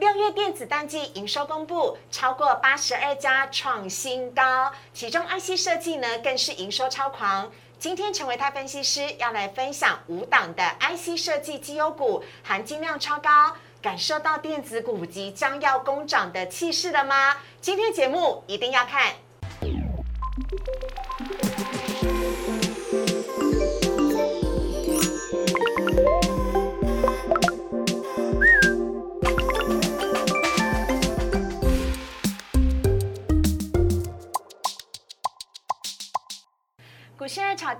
六月电子淡季营收公布，超过八十二家创新高，其中 IC 设计呢更是营收超狂。今天陈维泰分析师要来分享五档的 IC 设计绩优股，含金量超高，感受到电子股即将要攻涨的气势了吗？今天节目一定要看。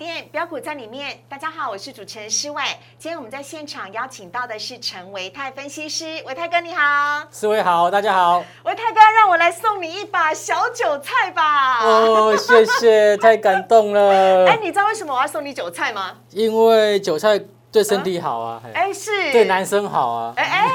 店标股在里面，大家好，我是主持人施伟。今天我们在现场邀请到的是陈维泰分析师，维泰哥你好，四位好，大家好。维泰哥，让我来送你一把小韭菜吧。哦，谢谢，太感动了。哎，你知道为什么我要送你韭菜吗？因为韭菜。对身体好啊，哎是，对男生好啊，哎哎，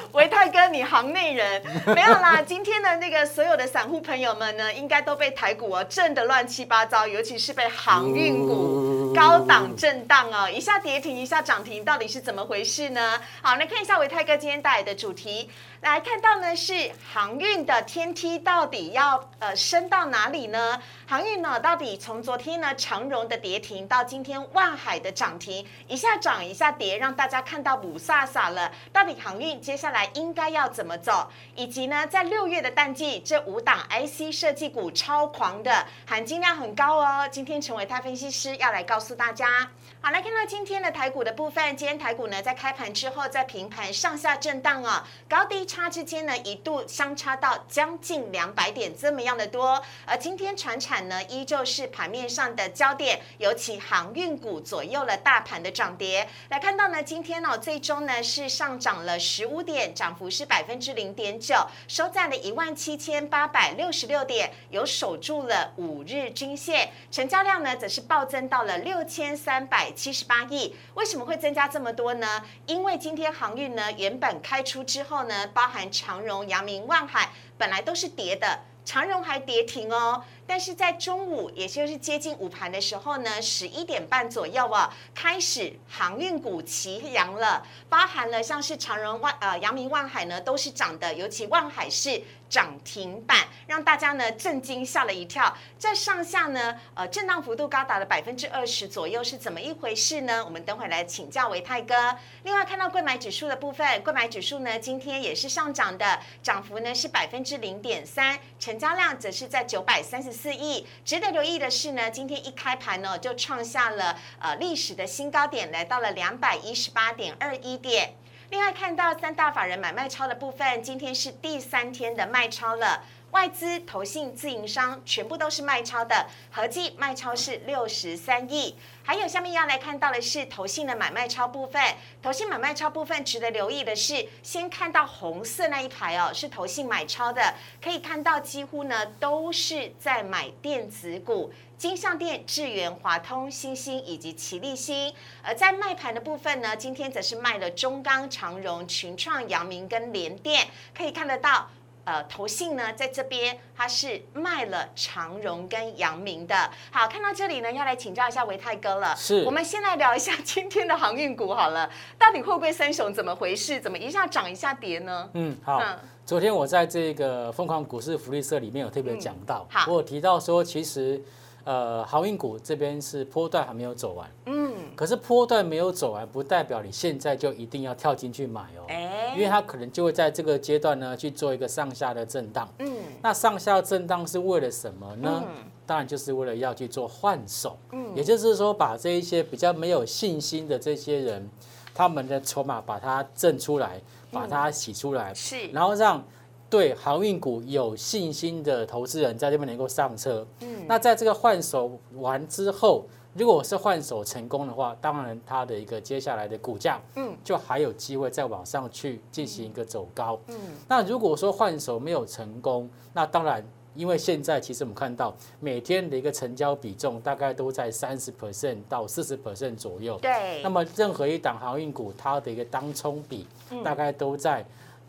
维泰哥你行内人。没有啦，今天的那个所有的散户朋友们呢，应该都被台股哦震得乱七八糟，尤其是被航运股高档震荡哦，一下跌停一下涨停，到底是怎么回事呢？好，来看一下维泰哥今天带来的主题。来看到呢，是航运的天梯到底要呃升到哪里呢？航运呢，到底从昨天呢长荣的跌停到今天万海的涨停，一下涨一下跌，让大家看到五飒飒了。到底航运接下来应该要怎么走？以及呢，在六月的淡季，这五档 IC 设计股超狂的含金量很高哦。今天陈伟泰分析师要来告诉大家。好，来看到今天的台股的部分。今天台股呢，在开盘之后，在平盘上下震荡啊，高低差之间呢，一度相差到将近两百点这么样的多。而今天船产呢，依旧是盘面上的焦点，尤其航运股左右了大盘的涨跌。来看到呢，今天呢，最终呢是上涨了十五点，涨幅是百分之零点九，收在了一万七千八百六十六点，有守住了五日均线，成交量呢则是暴增到了六千三百。七十八亿，为什么会增加这么多呢？因为今天航运呢，原本开出之后呢，包含长荣、阳明、万海，本来都是跌的，长荣还跌停哦。但是在中午，也就是接近午盘的时候呢，十一点半左右啊，开始航运股齐扬了，包含了像是长荣、万呃阳明、万海呢，都是涨的，尤其万海是涨停板，让大家呢震惊吓了一跳。在上下呢，呃，震荡幅度高达了百分之二十左右，是怎么一回事呢？我们等会来请教维泰哥。另外看到贵买指数的部分，贵买指数呢今天也是上涨的，涨幅呢是百分之零点三，成交量则是在九百三十。四亿，值得留意的是呢，今天一开盘呢，就创下了呃历史的新高点，来到了两百一十八点二一点。另外看到三大法人买卖超的部分，今天是第三天的卖超了。外资、投信、自营商全部都是卖超的，合计卖超是六十三亿。还有下面要来看到的是投信的买卖超部分，投信买卖超部分值得留意的是，先看到红色那一排哦，是投信买超的，可以看到几乎呢都是在买电子股，金相店、智源、华通、新兴以及奇力新。而在卖盘的部分呢，今天则是卖了中钢、长荣、群创、阳明跟联电，可以看得到。呃，投信呢，在这边它是卖了长荣跟阳明的。好，看到这里呢，要来请教一下维泰哥了。是，我们先来聊一下今天的航运股好了，到底会不会三雄？怎么回事？怎么一下涨一下跌呢？嗯，好。昨天我在这个疯狂股市福利社里面有特别讲到，我有提到说，其实呃，航运股这边是波段还没有走完。嗯。可是波段没有走完，不代表你现在就一定要跳进去买哦。哎，因为它可能就会在这个阶段呢去做一个上下的震荡。嗯，那上下震荡是为了什么呢？当然就是为了要去做换手。嗯，也就是说把这一些比较没有信心的这些人，他们的筹码把它挣出来，把它洗出来。是，然后让对航运股有信心的投资人在这边能够上车。嗯，那在这个换手完之后。如果是换手成功的话，当然它的一个接下来的股价，嗯，就还有机会再往上去进行一个走高，嗯。那如果说换手没有成功，那当然，因为现在其实我们看到每天的一个成交比重大概都在三十 percent 到四十 percent 左右，对。那么任何一档航运股，它的一个当冲比大概都在。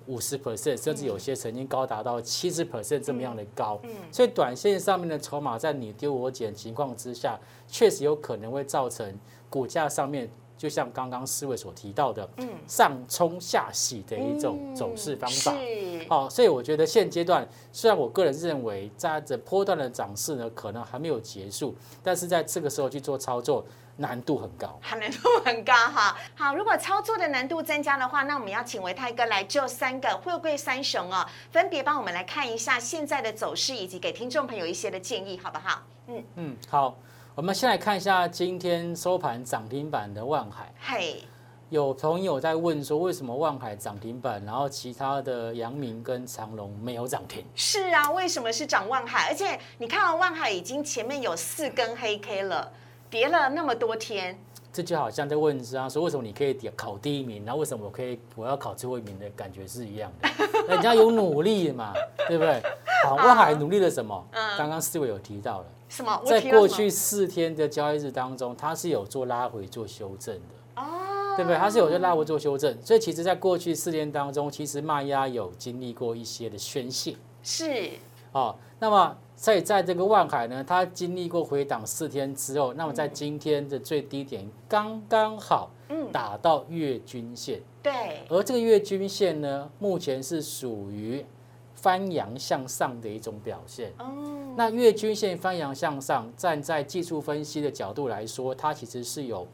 五十 percent，甚至有些曾经高达到七十 percent 这么样的高，所以短线上面的筹码在你丢我捡情况之下，确实有可能会造成股价上面就像刚刚四位所提到的，嗯，上冲下洗的一种走势方法。是，好，所以我觉得现阶段，虽然我个人认为在这波段的涨势呢，可能还没有结束，但是在这个时候去做操作。难度很高，难度很高哈。好，如果操作的难度增加的话，那我们要请维泰哥来就三个货柜三雄哦，分别帮我们来看一下现在的走势，以及给听众朋友一些的建议，好不好？嗯嗯，好。我们先来看一下今天收盘涨停板的万海。嘿，有朋友在问说，为什么万海涨停板，然后其他的阳明跟长隆没有涨停？是啊，为什么是涨万海？而且你看到万海已经前面有四根黑 K 了。跌了那么多天，这就好像在问是啊，说为什么你可以考第一名，然后为什么我可以我要考最后一名的感觉是一样的？人家有努力嘛，对不对？好，万海努力了什么？嗯，刚刚四位有提到了，什么？在过去四天的交易日当中，它是有做拉回做修正的，哦，对不对？它是有做拉回做修正，所以其实在过去四天当中，其实卖压有经历过一些的宣泄，是，哦，那么。所以在这个万海呢，它经历过回档四天之后，那么在今天的最低点刚刚好，打到月均线。对。而这个月均线呢，目前是属于翻阳向上的一种表现。哦。那月均线翻阳向上，站在技术分析的角度来说，它其实是有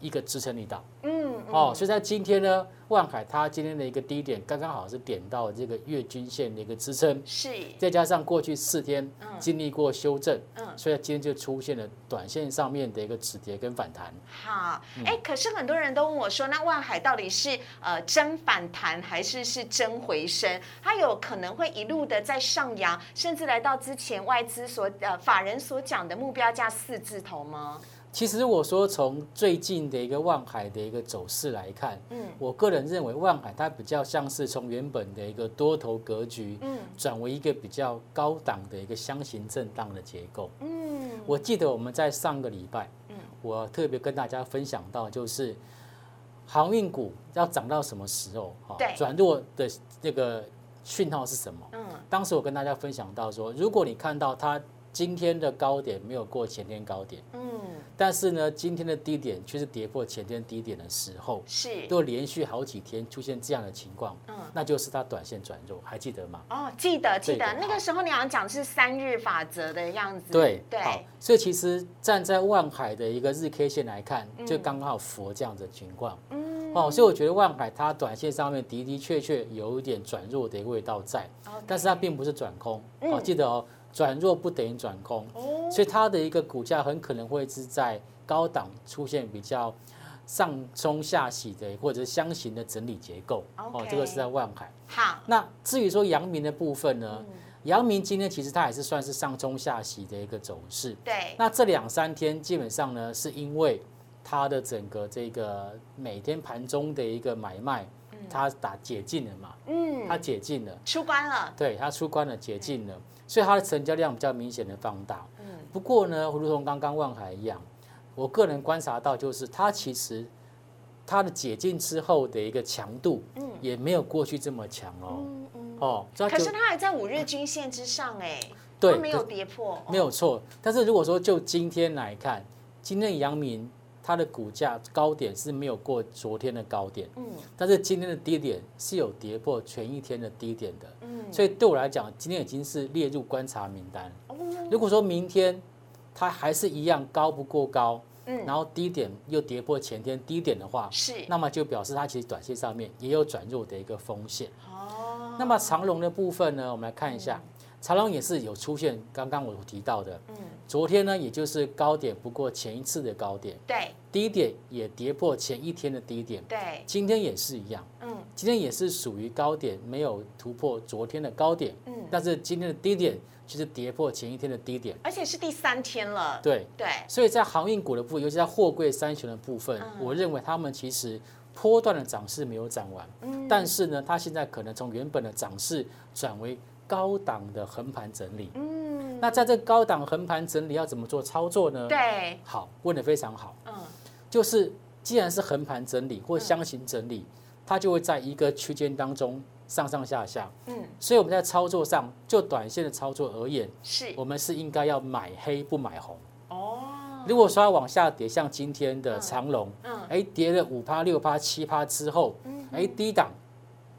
一个支撑力道。嗯。哦，所以在今天呢。万海它今天的一个低点刚刚好是点到这个月均线的一个支撑，是，再加上过去四天经历过修正，嗯，所以今天就出现了短线上面的一个止跌跟反弹。好，哎，可是很多人都问我说，那万海到底是呃真反弹还是是真回升？它有可能会一路的在上扬，甚至来到之前外资所呃法人所讲的目标价四字头吗？其实我说从最近的一个望海的一个走势来看，嗯，我个人认为望海它比较像是从原本的一个多头格局，嗯，转为一个比较高档的一个箱型震荡的结构，嗯，我记得我们在上个礼拜，嗯，我特别跟大家分享到就是航运股要涨到什么时候，哈，转弱的这个讯号是什么？嗯，当时我跟大家分享到说，如果你看到它。今天的高点没有过前天高点，嗯，但是呢，今天的低点却是跌破前天低点的时候，是。都连续好几天出现这样的情况，嗯，那就是它短线转弱，还记得吗？哦，记得记得，那个时候你好像讲是三日法则的样子，对对，所以其实站在万海的一个日 K 线来看，就刚好符合这样的情况，嗯，哦，所以我觉得万海它短线上面的的确确有一点转弱的一个味道在，但是它并不是转空，哦，记得哦。转弱不等于转空，所以它的一个股价很可能会是在高档出现比较上冲下洗的或者是箱型的整理结构。哦，这个是在万海。好，那至于说阳明的部分呢？阳明今天其实它也是算是上冲下洗的一个走势。对。那这两三天基本上呢，是因为它的整个这个每天盘中的一个买卖，它打解禁了嘛？嗯。它解禁了。出关了。对，它出关了，解禁了。所以它的成交量比较明显的放大，嗯，不过呢，如同刚刚万海一样，我个人观察到，就是它其实它的解禁之后的一个强度，嗯，也没有过去这么强哦，哦，可是它还在五日均线之上哎，对，没有跌破，没有错。但是如果说就今天来看，今天阳明。它的股价高点是没有过昨天的高点，嗯，但是今天的低点是有跌破前一天的低点的，嗯，所以对我来讲，今天已经是列入观察名单。如果说明天它还是一样高不过高，嗯，然后低点又跌破前天低点的话，是，那么就表示它其实短线上面也有转弱的一个风险。哦，那么长龙的部分呢，我们来看一下。长隆也是有出现，刚刚我提到的，嗯，昨天呢，也就是高点不过前一次的高点，对，低点也跌破前一天的低点，对，今天也是一样，嗯，今天也是属于高点没有突破昨天的高点，嗯，但是今天的低点就是跌破前一天的低点，而且是第三天了，对。对，所以在航运股的部分，尤其在货柜三雄的部分，我认为他们其实波段的涨势没有涨完，嗯，但是呢，它现在可能从原本的涨势转为。高档的横盘整理，嗯，那在这高档横盘整理要怎么做操作呢？对，好，问的非常好，嗯，就是既然是横盘整理或箱型整理，它就会在一个区间当中上上下下，嗯，所以我们在操作上就短线的操作而言，是。我们是应该要买黑不买红，哦，如果说往下跌，像今天的长龙，嗯，哎，跌了五趴、六趴、七趴之后，嗯，哎，低档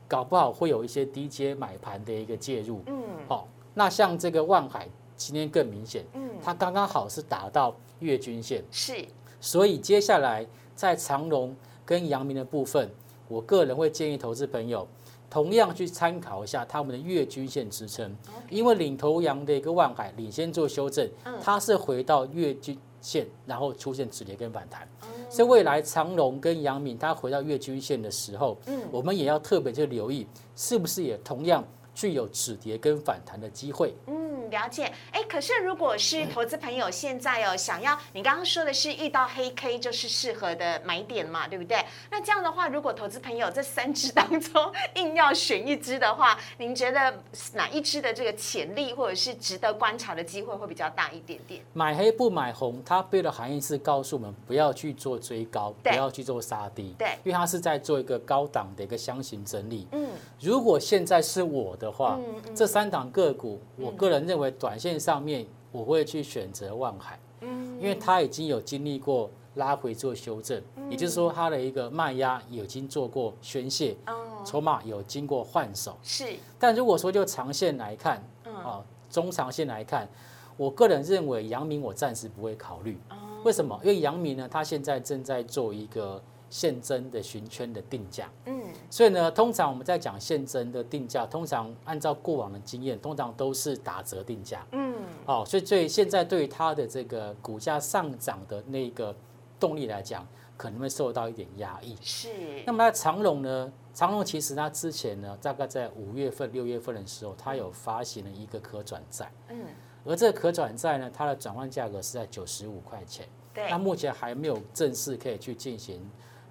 搞不好会有一些低阶买盘的一个介入，嗯，好，那像这个万海今天更明显，嗯，它刚刚好是达到月均线，是，所以接下来在长龙跟阳明的部分，我个人会建议投资朋友。同样去参考一下他们的月均线支撑，因为领头羊的一个万海领先做修正，它是回到月均线，然后出现止跌跟反弹，所以未来长隆跟阳明它回到月均线的时候，嗯。我们也要特别去留意，是不是也同样具有止跌跟反弹的机会。嗯了解，哎，可是如果是投资朋友现在哦，想要你刚刚说的是遇到黑 K 就是适合的买点嘛，对不对？那这样的话，如果投资朋友这三只 当中硬要选一只的话，您觉得哪一只的这个潜力或者是值得观察的机会会比较大一点点？买黑不买红，它背的含义是告诉我们不要去做追高，不要去做杀低，对，因为它是在做一个高档的一个箱型整理。嗯，如果现在是我的话，这三档个股，我个人认为。短线上面，我会去选择万海，嗯，因为它已经有经历过拉回做修正，也就是说它的一个卖压已经做过宣泄，哦，筹码有经过换手，是。但如果说就长线来看，啊，中长线来看，我个人认为阳明我暂时不会考虑，为什么？因为阳明呢，它现在正在做一个。现增的寻圈的定价，嗯，所以呢，通常我们在讲现增的定价，通常按照过往的经验，通常都是打折定价，嗯，哦，所以对现在对于它的这个股价上涨的那个动力来讲，可能会受到一点压抑。是。那么长隆呢？长隆其实它之前呢，大概在五月份、六月份的时候，它有发行了一个可转债，嗯，而这个可转债呢，它的转换价格是在九十五块钱，对，那目前还没有正式可以去进行。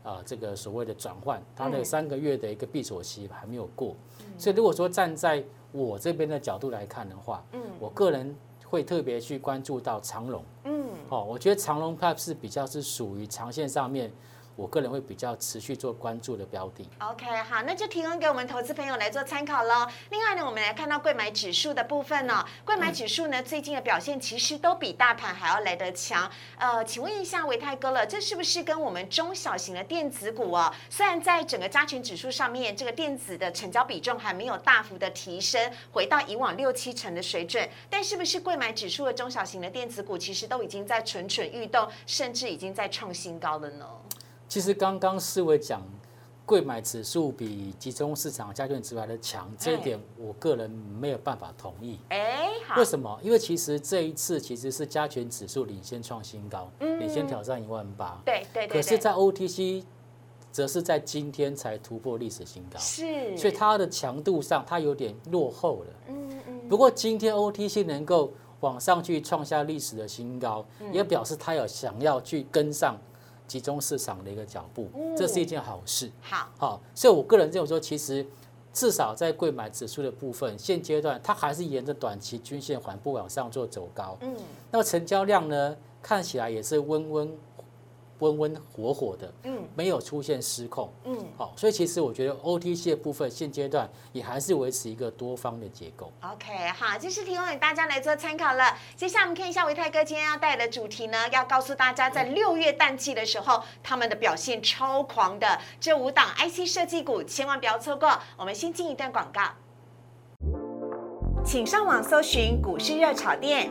啊，这个所谓的转换，它那三个月的一个闭锁期还没有过，所以如果说站在我这边的角度来看的话，嗯，我个人会特别去关注到长龙，嗯，哦，我觉得长龙它是比较是属于长线上面。我个人会比较持续做关注的标的。OK，好，那就提供给我们投资朋友来做参考喽。另外呢，我们来看到贵买指数的部分呢，贵买指数呢最近的表现其实都比大盘还要来得强。呃，请问一下维泰哥了，这是不是跟我们中小型的电子股啊？虽然在整个加权指数上面，这个电子的成交比重还没有大幅的提升，回到以往六七成的水准，但是不是贵买指数的中小型的电子股其实都已经在蠢蠢欲动，甚至已经在创新高了呢？其实刚刚思维讲，贵买指数比集中市场加权指数来的强，这一点我个人没有办法同意。哎，为什么？因为其实这一次其实是加权指数领先创新高，领先挑战一万八。对对对。可是，在 OTC 则是在今天才突破历史新高，是。所以它的强度上，它有点落后了。嗯嗯。不过今天 OTC 能够往上去创下历史的新高，也表示它有想要去跟上。集中市场的一个脚步，这是一件好事。好，好，所以我个人认为说，其实至少在贵买指数的部分，现阶段它还是沿着短期均线缓步往上做走高。嗯，那么成交量呢，看起来也是温温。温温火火的，嗯，没有出现失控，嗯，好，所以其实我觉得 OTC 的部分现阶段也还是维持一个多方的结构。OK，好，这是提供给大家来做参考了。接下来我们看一下维泰哥今天要带来的主题呢，要告诉大家在六月淡季的时候，他们的表现超狂的这五档 IC 设计股，千万不要错过。我们先进一段广告，请上网搜寻股市热炒店。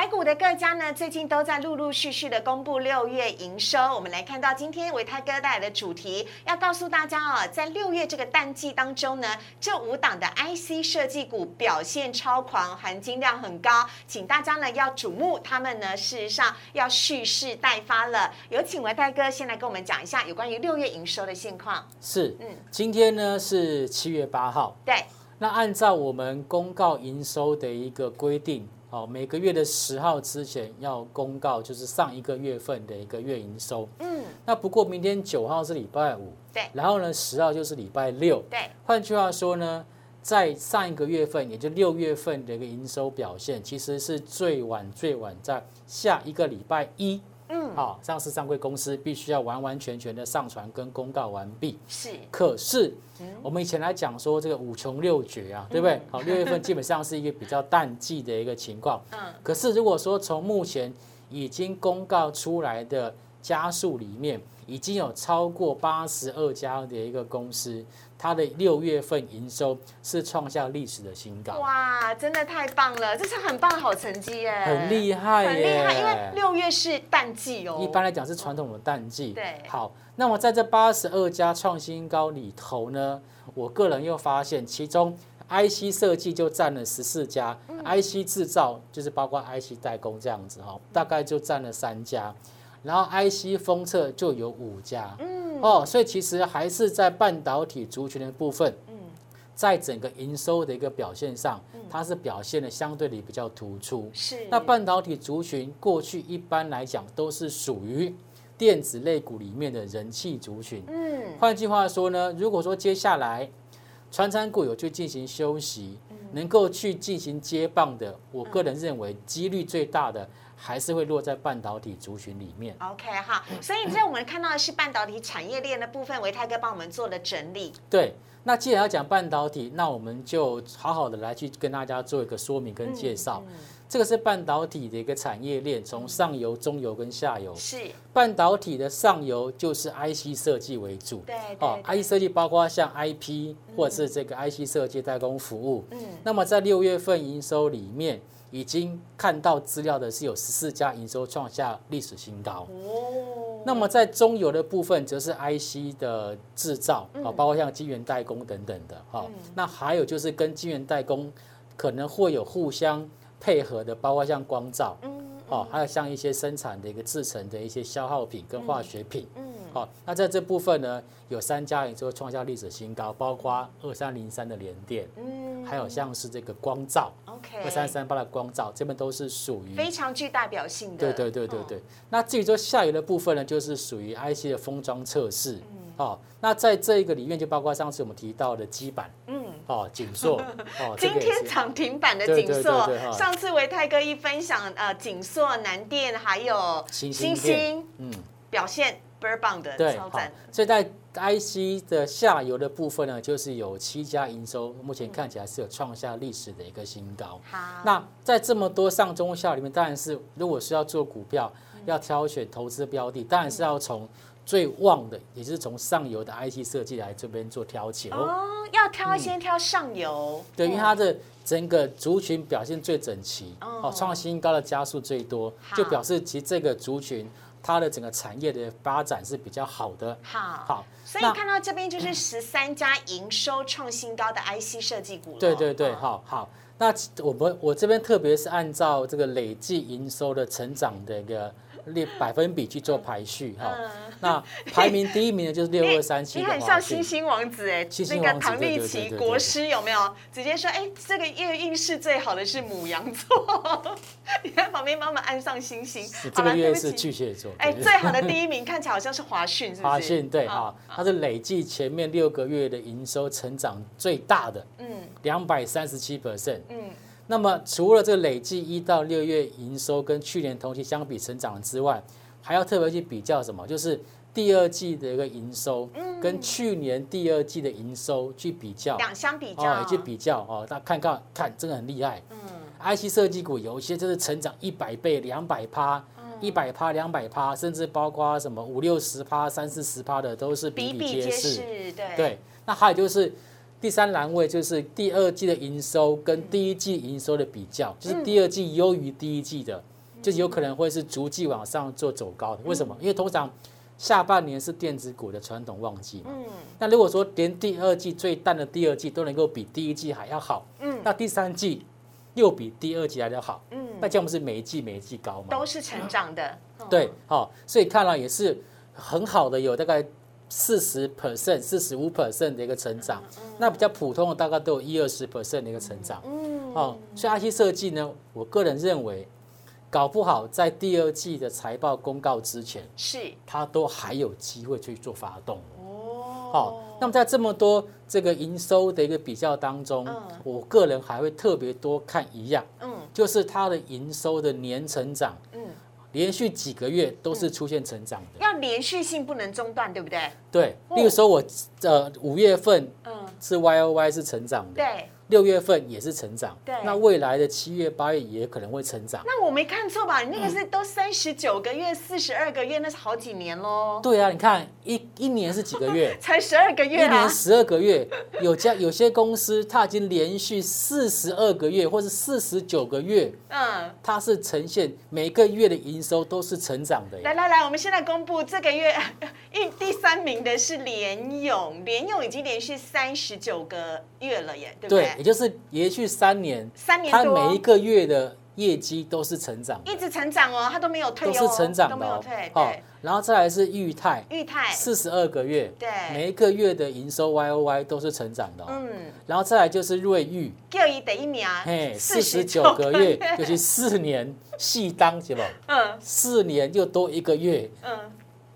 台股的各家呢，最近都在陆陆续续的公布六月营收。我们来看到今天维泰哥带来的主题，要告诉大家哦，在六月这个淡季当中呢，这五档的 IC 设计股表现超狂，含金量很高，请大家呢要瞩目，他们呢事实上要蓄势待发了。有请维泰哥先来跟我们讲一下有关于六月营收的现况。是，嗯，今天呢是七月八号，对，那按照我们公告营收的一个规定。好，每个月的十号之前要公告，就是上一个月份的一个月营收。嗯，那不过明天九号是礼拜五，对，然后呢十号就是礼拜六，对。换句话说呢，在上一个月份，也就六月份的一个营收表现，其实是最晚最晚在下一个礼拜一嗯，好，上市上柜公司必须要完完全全的上传跟公告完毕。是，可是我们以前来讲说这个五穷六绝啊，对不对？好，六月份基本上是一个比较淡季的一个情况。嗯，可是如果说从目前已经公告出来的加速里面，已经有超过八十二家的一个公司。它的六月份营收是创下历史的新高，哇，真的太棒了，这是很棒的好成绩耶，很厉害，很厉害，因为六月是淡季哦，一般来讲是传统的淡季。对，好，那么在这八十二家创新高里头呢，我个人又发现，其中 IC 设计就占了十四家，IC 制造就是包括 IC 代工这样子哈，大概就占了三家，然后 IC 封测就有五家。嗯哦，所以其实还是在半导体族群的部分，嗯，在整个营收的一个表现上，它是表现的相对的比较突出。是。那半导体族群过去一般来讲都是属于电子类股里面的人气族群。嗯。换句话说呢，如果说接下来传产股有去进行休息，能够去进行接棒的，我个人认为几率最大的。还是会落在半导体族群里面。OK 好，所以在我们看到的是半导体产业链的部分，维泰哥帮我们做了整理。对，那既然要讲半导体，那我们就好好的来去跟大家做一个说明跟介绍。这个是半导体的一个产业链，从上游、中游跟下游。是。半导体的上游就是 IC 设计为主。对。哦，IC 设计包括像 IP 或者是这个 IC 设计代工服务。嗯。那么在六月份营收里面。已经看到资料的是有十四家营收创下历史新高。哦，那么在中游的部分，则是 IC 的制造啊，包括像晶圆代工等等的哈。那还有就是跟晶圆代工可能会有互相配合的，包括像光照，嗯，哦，还有像一些生产的一个制成的一些消耗品跟化学品。嗯，好，那在这部分呢，有三家也就创下历史新高，包括二三零三的联电，嗯，还有像是这个光照。二三三八的光照，这边都是属于非常具代表性的。对对对对对。那至于说下游的部分呢，就是属于 IC 的封装测试。嗯。哦，那在这一个里面，就包括上次我们提到的基板。嗯。哦，锦硕。哦。今天涨停板的锦硕，上次维泰哥一分享，呃，锦硕、南电还有星星，嗯，表现倍儿棒的，超赞。所以在 IC 的下游的部分呢，就是有七家营收，目前看起来是有创下历史的一个新高。好，那在这么多上中下里面，当然是如果是要做股票，要挑选投资标的，当然是要从最旺的，也就是从上游的 IC 设计来这边做挑起哦。要挑先挑上游，对，因为它的整个族群表现最整齐，哦，创新高的加速最多，就表示其实这个族群。它的整个产业的发展是比较好的。好，好，所以看到这边就是十三家营收创新高的 IC 设计股。对对对，好好。那我们我这边特别是按照这个累计营收的成长的一个。列百分比去做排序哈，那排名第一名的就是六二三七。你很像星星王子哎，那个唐立奇国师有没有？直接说哎，这个月运势最好的是母羊座，你在旁边帮忙按上星星。这个月是巨蟹座。哎，最好的第一名 看起来好像是华讯，是不是？华讯对哈，它是累计前面六个月的营收成长最大的，嗯，两百三十七 percent，嗯。那么除了这累计一到六月营收跟去年同期相比成长之外，还要特别去比较什么？就是第二季的一个营收，跟去年第二季的营收去比较，两相比较，去比较哦，大家看看看，真的很厉害。嗯，IC 设计股有一些就是成长一百倍、两百趴、一百趴、两百趴，甚至包括什么五六十趴、三四十趴的，都是比比皆是。对对，那还有就是。第三栏位就是第二季的营收跟第一季营收的比较，就是第二季优于第一季的，就有可能会是逐季往上做走高的。为什么？因为通常下半年是电子股的传统旺季嘛。嗯。那如果说连第二季最淡的第二季都能够比第一季还要好，嗯，那第三季又比第二季还要好，嗯，那这样不是每一季每一季高吗？都是成长的。对，好，所以看了也是很好的，有大概。四十 percent、四十五 percent 的一个成长，那比较普通的大概都有一二十 percent 的一个成长。嗯，哦，所以 IC 设计呢，我个人认为，搞不好在第二季的财报公告之前，是它都还有机会去做发动。哦，好，那么在这么多这个营收的一个比较当中，我个人还会特别多看一样，嗯，就是它的营收的年成长。连续几个月都是出现成长的，要连续性不能中断，对不对？对，例如说我呃五月份嗯。是 Y O Y 是成长的，对。六月份也是成长，对，那未来的七月、八月也可能会成长。那我没看错吧？你那个是都三十九个月、四十二个月，那是好几年喽。对啊，你看一一年是几个月？才十二个月啊！一年十二个月，有家有些公司，它已经连续四十二个月，或是四十九个月，嗯，它是呈现每个月的营收都是成长的。来来来，我们现在公布这个月一第三名的是联勇，联勇已经连续三十九个月了耶，对不对？对，也就是连续。三年，三年它每一个月的业绩都是成长，一直成长哦，它都没有退，都是成长的哦。对，然后再来是裕泰，裕泰四十二个月，对，每一个月的营收 Y O Y 都是成长的。嗯，然后再来就是瑞昱，叫一第一名，嘿，四十九个月，就是四年细当是不？嗯，四年又多一个月，嗯。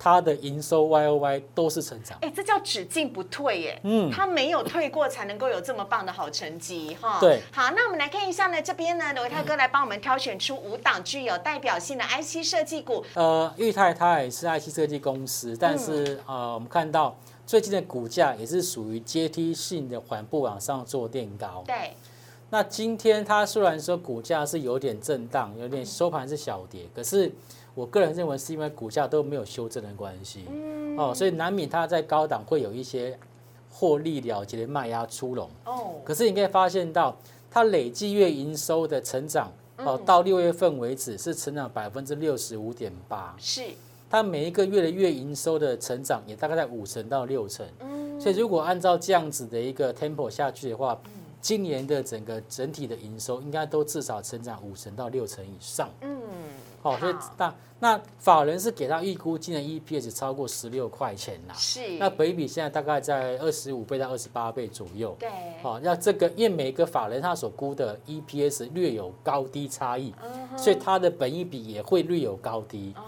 它的营收 Y O Y 都是成长，哎，这叫只进不退耶。嗯，它没有退过，才能够有这么棒的好成绩哈。对，好，那我们来看一下呢，这边呢，维泰哥来帮我们挑选出五档具有代表性的 IC 设计股。呃，裕泰它也是 IC 设计公司，但是呃，我们看到最近的股价也是属于阶梯性的缓步往上做垫高。对，那今天它虽然说股价是有点震荡，有点收盘是小跌，可是。我个人认为是因为股价都没有修正的关系，哦，所以难免它在高档会有一些获利了结的卖压出笼。哦，可是你可以发现到它累计月营收的成长，哦，到六月份为止是成长百分之六十五点八。是，它每一个月的月营收的成长也大概在五成到六成。嗯，所以如果按照这样子的一个 tempo 下去的话，今年的整个整体的营收应该都至少成长五成到六成以上。嗯。好，所以那那法人是给他预估今年 EPS 超过十六块钱啦，是。那北比现在大概在二十五倍到二十八倍左右，对。好，那这个因为每个法人他所估的 EPS 略有高低差异，所以它的本益比也会略有高低。哦，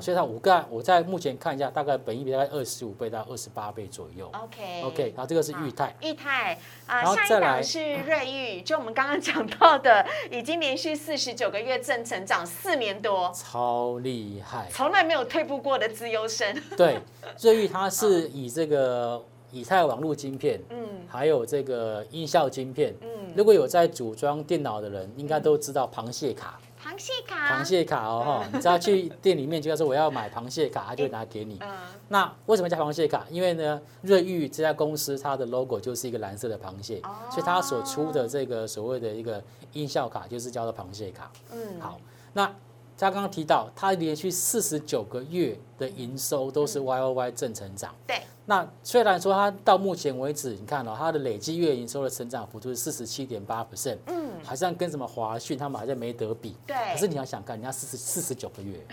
所以它五个，我在目前看一下，大概本益比大概二十五倍到二十八倍左右。OK，OK，然后这个是裕泰，裕泰。啊，下一档是瑞昱，就我们刚刚讲到的，已经连续四十九个月正成长四年多，超厉害，从来没有退步过的资优生。对，瑞昱它是 以这个以太网络晶片，嗯，还有这个音效晶片，嗯，如果有在组装电脑的人，应该都知道螃蟹卡。螃蟹卡，螃蟹卡哦哈，你只要去店里面就要说我要买螃蟹卡，他就会拿给你。嗯，那为什么叫螃蟹卡？因为呢，瑞玉这家公司它的 logo 就是一个蓝色的螃蟹，所以它所出的这个所谓的一个音效卡就是叫做螃蟹卡。嗯，好，那。他刚刚提到，他连续四十九个月的营收都是 Y O Y 正成长。对。那虽然说他到目前为止，你看哦，他的累计月营收的成长幅度是四十七点八 percent。嗯。好像跟什么华讯他们好像没得比。对。可是你要想看，人家四十四十九个月，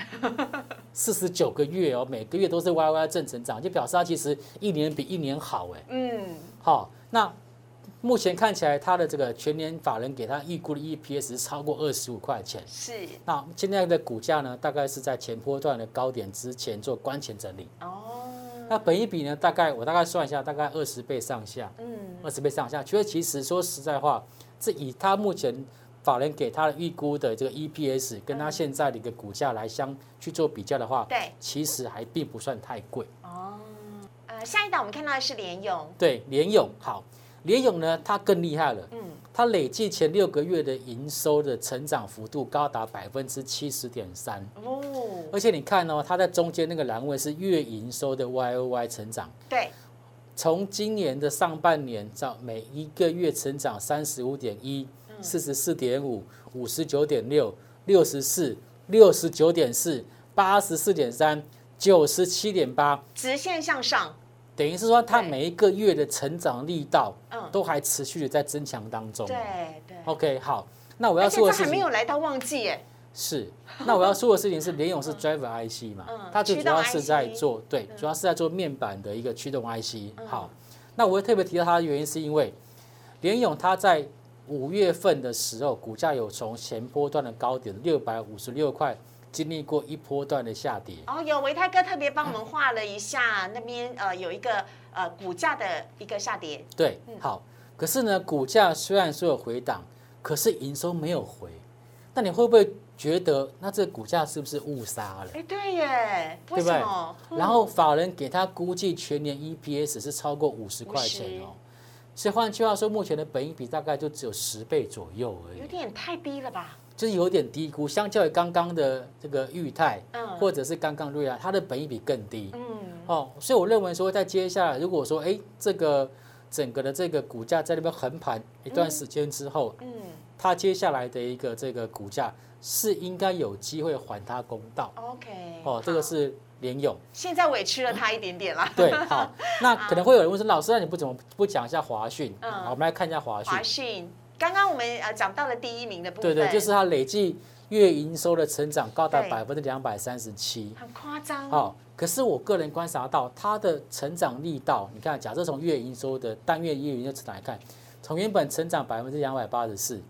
四十九个月哦，每个月都是 Y Y 正成长，就表示它其实一年比一年好哎。嗯。好，那。目前看起来，它的这个全年法人给它预估的 EPS 是超过二十五块钱。是。那现在的股价呢，大概是在前波段的高点之前做关前整理。哦。那本一比呢，大概我大概算一下，大概二十倍上下。嗯。二十倍上下，其实其实说实在话，这以他目前法人给他的预估的这个 EPS，跟他现在的一个股价来相去做比较的话，对，其实还并不算太贵。哦。呃，下一档我们看到的是联勇。对，联勇好。联勇呢，它更厉害了。嗯，它累计前六个月的营收的成长幅度高达百分之七十点三。哦，而且你看哦，它在中间那个栏位是月营收的 Y O Y 成长。对，从今年的上半年到每一个月成长三十五点一、四十四点五、五十九点六、六十四、六十九点四、八十四点三、九十七点八，直线向上。等于是说，它每一个月的成长力道，嗯，都还持续的在增强当中。对对。OK，好，那我要说的是，还没有来到旺季耶。是，那我要说的事情是，联咏是 Driver IC 嘛，它最主要是在做，对，主要是在做面板的一个驱动 IC。好，那我会特别提到它的原因，是因为联咏它在五月份的时候，股价有从前波段的高点六百五十六块。经历过一波段的下跌哦，有维泰哥特别帮我们画了一下那边呃有一个呃股价的一个下跌。对，好，可是呢，股价虽然说有回档，可是营收没有回，那你会不会觉得那这股价是不是误杀了？哎，对耶，为什么？然后法人给他估计全年 EPS 是超过五十块钱哦。所以换句话说，目前的本益比大概就只有十倍左右而已，有点太低了吧？就是有点低估，相较于刚刚的这个裕泰，嗯，或者是刚刚瑞亚，它的本益比更低，嗯，哦，所以我认为说，在接下来，如果说，哎，这个整个的这个股价在那边横盘一段时间之后，嗯，它接下来的一个这个股价是应该有机会还它公道，OK，哦，这个是。联勇现在委屈了他一点点啦。对，好，那可能会有人问说，老师，那你不怎么不讲一下华讯？嗯，好，我们来看一下华讯。华讯，刚刚我们呃讲到了第一名的部分，对对，就是它累计月营收的成长高达百分之两百三十七，很夸张。好，可是我个人观察到它的成长力道，你看，假设从月营收的单月月营收来看，从原本成长百分之两百八十四，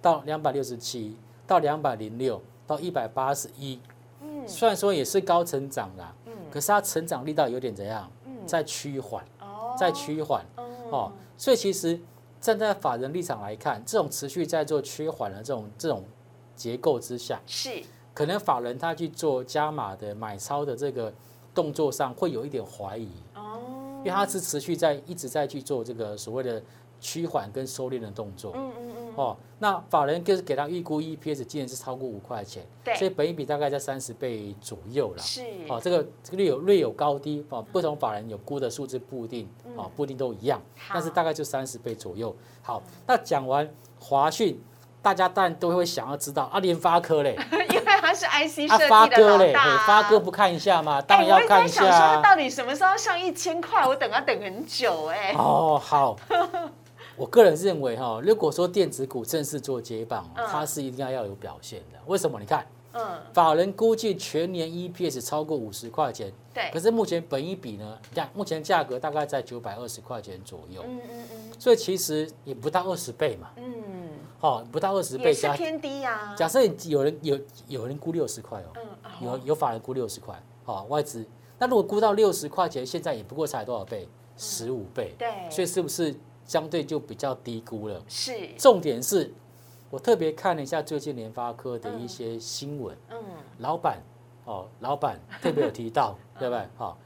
到两百六十七，到两百零六，到一百八十一。嗯。虽然说也是高成长啦，嗯，可是它成长力道有点怎样？嗯，在趋缓，哦，在趋缓，哦，所以其实站在法人立场来看，这种持续在做趋缓的这种这种结构之下，是可能法人他去做加码的买超的这个动作上会有一点怀疑，哦，因为他是持续在一直在去做这个所谓的趋缓跟收敛的动作，嗯嗯。哦，那法人就是给他预估 EPS 今年是超过五块钱，对，所以本益比大概在三十倍左右了。是，哦，这个这个略有略有高低，哦，不同法人有估的数字不一定，哦，不一定都一样，但是大概就三十倍左右。好，那讲完华讯，大家当然都会想要知道啊，联发科嘞，因为它是 IC 设计的嘞，发哥不看一下吗？当然要看一下。我想说，到底什么时候上一千块？我等要等很久哎。哦，好。我个人认为哈，如果说电子股正式做接棒，它是一定要要有表现的。为什么？你看，嗯，法人估计全年 EPS 超过五十块钱，对。可是目前本一比呢？你看，目前价格大概在九百二十块钱左右，嗯嗯嗯。所以其实也不到二十倍嘛，嗯，好，不到二十倍，是偏低呀。假设有人有有人估六十块哦，有有法人估六十块，好，外资。那如果估到六十块钱，现在也不过才多少倍？十五倍，对。所以是不是？相对就比较低估了，是。重点是，我特别看了一下最近联发科的一些新闻，嗯，老板，哦，老板特别有提到，对不对？好，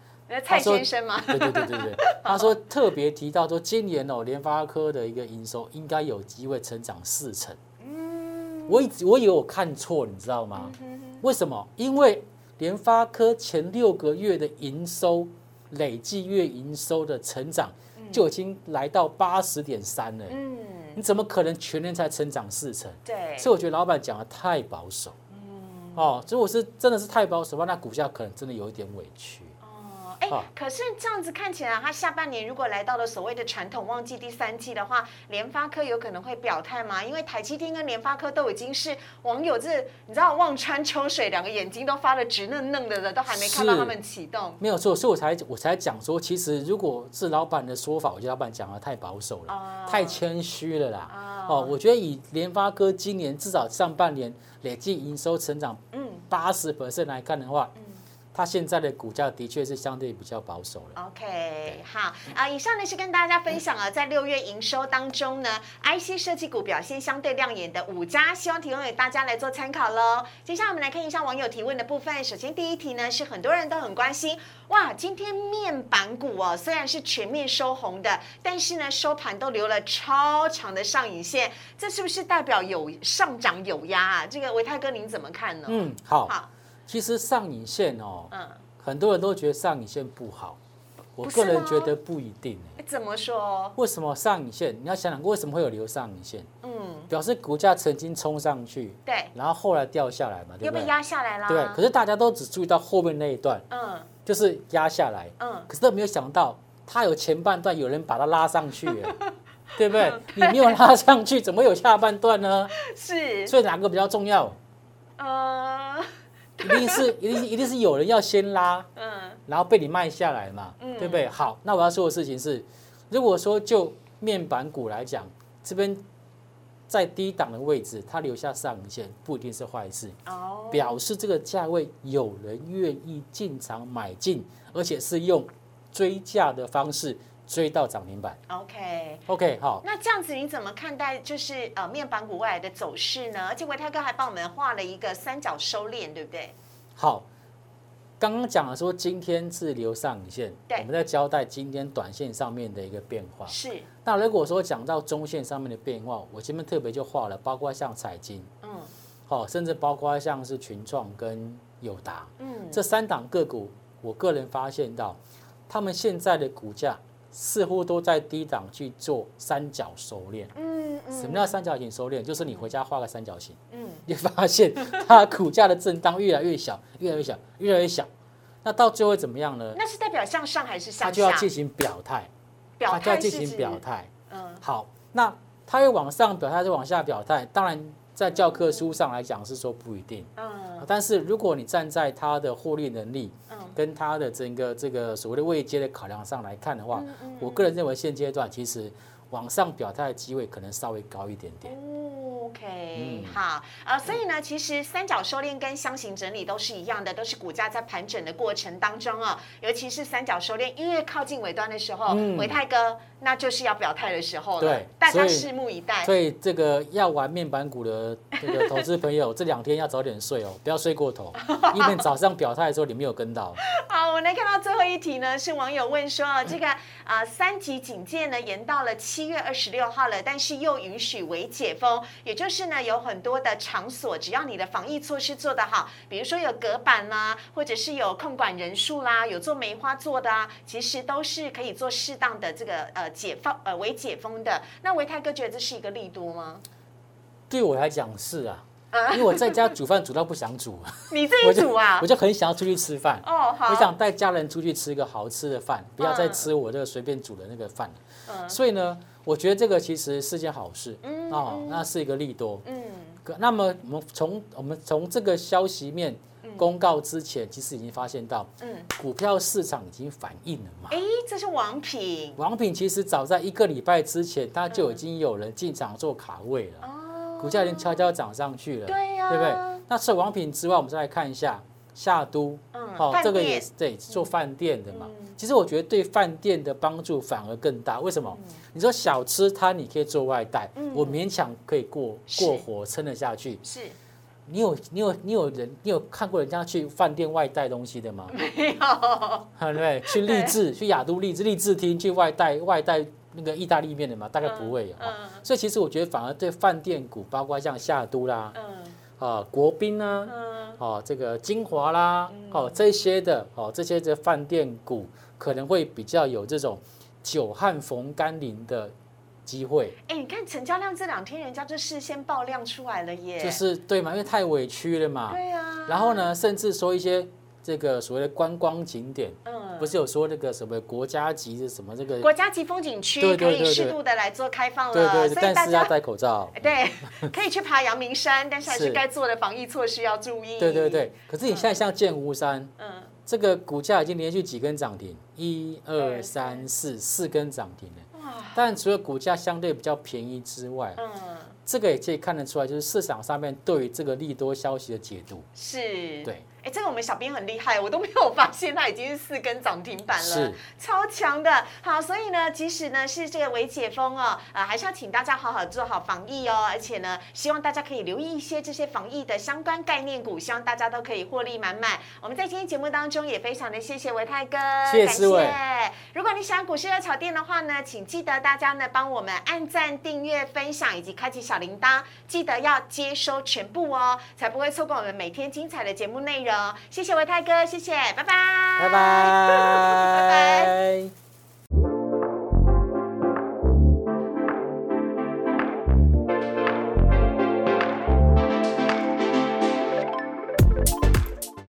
蔡先生吗？对对对对对，他说特别提到说，今年哦，联发科的一个营收应该有机会成长四成。嗯，我以我有看错，你知道吗？为什么？因为联发科前六个月的营收累计月营收的成长。就已经来到八十点三了，嗯，你怎么可能全年才成长四成？对，所以我觉得老板讲的太保守，嗯，哦，如果是真的是太保守的话，那股价可能真的有一点委屈。哎，可是这样子看起来，它下半年如果来到了所谓的传统旺季第三季的话，联发科有可能会表态吗？因为台积电跟联发科都已经是网友这你知道望穿秋水，两个眼睛都发的直嫩嫩的了，都还没看到他们启动。没有错，所以我才我才讲说，其实如果是老板的说法，我觉得老板讲的太保守了，太谦虚了啦。哦，我觉得以联发科今年至少上半年累计营收成长嗯八十 percent 来看的话。它现在的股价的确是相对比较保守了。OK，好啊，以上呢是跟大家分享了在六月营收当中呢，IC 设计股表现相对亮眼的五家，希望提供给大家来做参考喽。接下来我们来看一下网友提问的部分。首先第一题呢是很多人都很关心，哇，今天面板股哦虽然是全面收红的，但是呢收盘都留了超长的上影线，这是不是代表有上涨有压啊？这个维泰哥您怎么看呢？嗯，好。好。其实上影线哦，嗯，很多人都觉得上影线不好，我个人觉得不一定。怎么说？为什么上影线？你要想想为什么会有留上影线？嗯，表示股价曾经冲上去，对，然后后来掉下来嘛，对不对？又被压下来了。对，可是大家都只注意到后面那一段，嗯，就是压下来，嗯，可是都没有想到它有前半段有人把它拉上去，对不对？你没有拉上去，怎么有下半段呢？是，所以哪个比较重要？呃。一定是一定一定是有人要先拉，嗯，然后被你卖下来嘛，嗯，对不对？好，那我要说的事情是，如果说就面板股来讲，这边在低档的位置，它留下上影线不一定是坏事，哦，表示这个价位有人愿意进场买进，而且是用追价的方式追到涨停板。OK OK 好。那这样子你怎么看待就是呃面板股未来的走势呢？而且维泰哥还帮我们画了一个三角收敛，对不对？好。刚刚讲了说今天是留上影线，我们在交代今天短线上面的一个变化。是。那如果说讲到中线上面的变化，我前面特别就画了，包括像彩金，嗯，好，甚至包括像是群创跟友达，嗯，这三档个股，我个人发现到，他们现在的股价似乎都在低档去做三角收敛。嗯嗯。什么叫三角形收敛？就是你回家画个三角形。嗯。你发现 它股价的震荡越来越小，越来越小，越来越小。那到最后怎么样呢？那是代表向上还是向下？它就要进行表态，表态进行表态。嗯，好，那它又往上表态，是往下表态。当然，在教科书上来讲是说不一定。嗯，但是如果你站在它的获利能力，嗯，跟它的整个这个所谓的位阶的考量上来看的话，我个人认为现阶段其实往上表态的机会可能稍微高一点点。OK，好，呃，所以呢，其实三角收敛跟箱型整理都是一样的，都是股价在盘整的过程当中啊，尤其是三角收敛，因为靠近尾端的时候，伟泰哥。那就是要表态的时候了，对，大家拭目以待。所以这个要玩面板股的这个投资朋友，这两天要早点睡哦，不要睡过头，因为早上表态的时候你没有跟到。好，我们来看到最后一题呢，是网友问说，这个啊三级警戒呢延到了七月二十六号了，但是又允许为解封，也就是呢有很多的场所，只要你的防疫措施做得好，比如说有隔板啦，或者是有控管人数啦，有做梅花做的啊，其实都是可以做适当的这个呃。解放呃，为解封的那维泰哥觉得这是一个利多吗？对我来讲是啊，因为我在家煮饭煮到不想煮，你自己煮啊，我就很想要出去吃饭哦，好，我想带家人出去吃一个好吃的饭，不要再吃我这个随便煮的那个饭嗯，所以呢，我觉得这个其实是件好事，嗯，哦，那是一个利多，嗯，那么我们从我们从这个消息面。公告之前，其实已经发现到，嗯，股票市场已经反应了嘛。哎，这是王品。王品其实早在一个礼拜之前，它就已经有人进场做卡位了。哦。股价已经悄悄涨上去了。对呀。对不对？那除了王品之外，我们再来看一下夏都。嗯。哦，这个也是对做饭店的嘛。其实我觉得对饭店的帮助反而更大。为什么？你说小吃摊你可以做外带，我勉强可以过过活，撑得下去。是。你有你有你有人你有看过人家去饭店外带东西的吗？没有，对？去励志去雅都励志励志厅去外带外带那个意大利面的嘛？大概不会有。所以其实我觉得反而对饭店股，包括像夏都啦，啊国宾啊，哦这个金华啦，哦这些的哦这些的饭店股可能会比较有这种久旱逢甘霖的。机会，哎，你看成交量这两天人家就事先爆量出来了耶，就是对嘛，因为太委屈了嘛。对啊。然后呢，甚至说一些这个所谓的观光景点，嗯，不是有说那个什么国家级的什么这个国家级风景区可以适度的来做开放了，对但是要戴口罩。对，可以去爬阳明山，但是还是该做的防疫措施要注意。对对对，可是你现在像剑湖山，嗯，这个股价已经连续几根涨停，一二三四四根涨停了。但除了股价相对比较便宜之外，嗯，这个也可以看得出来，就是市场上面对于这个利多消息的解读。是，对。这个我们小编很厉害，我都没有发现它已经是四根涨停板了，超强的。好，所以呢，即使呢是这个微解封哦，啊，还是要请大家好好做好防疫哦。而且呢，希望大家可以留意一些这些防疫的相关概念股，希望大家都可以获利满满。我们在今天节目当中也非常的谢谢维泰哥，谢谢。如果你喜欢股市热炒店的话呢，请记得大家呢帮我们按赞、订阅、分享以及开启小铃铛，记得要接收全部哦，才不会错过我们每天精彩的节目内容。谢谢维泰哥，谢谢，拜拜，拜拜，拜拜。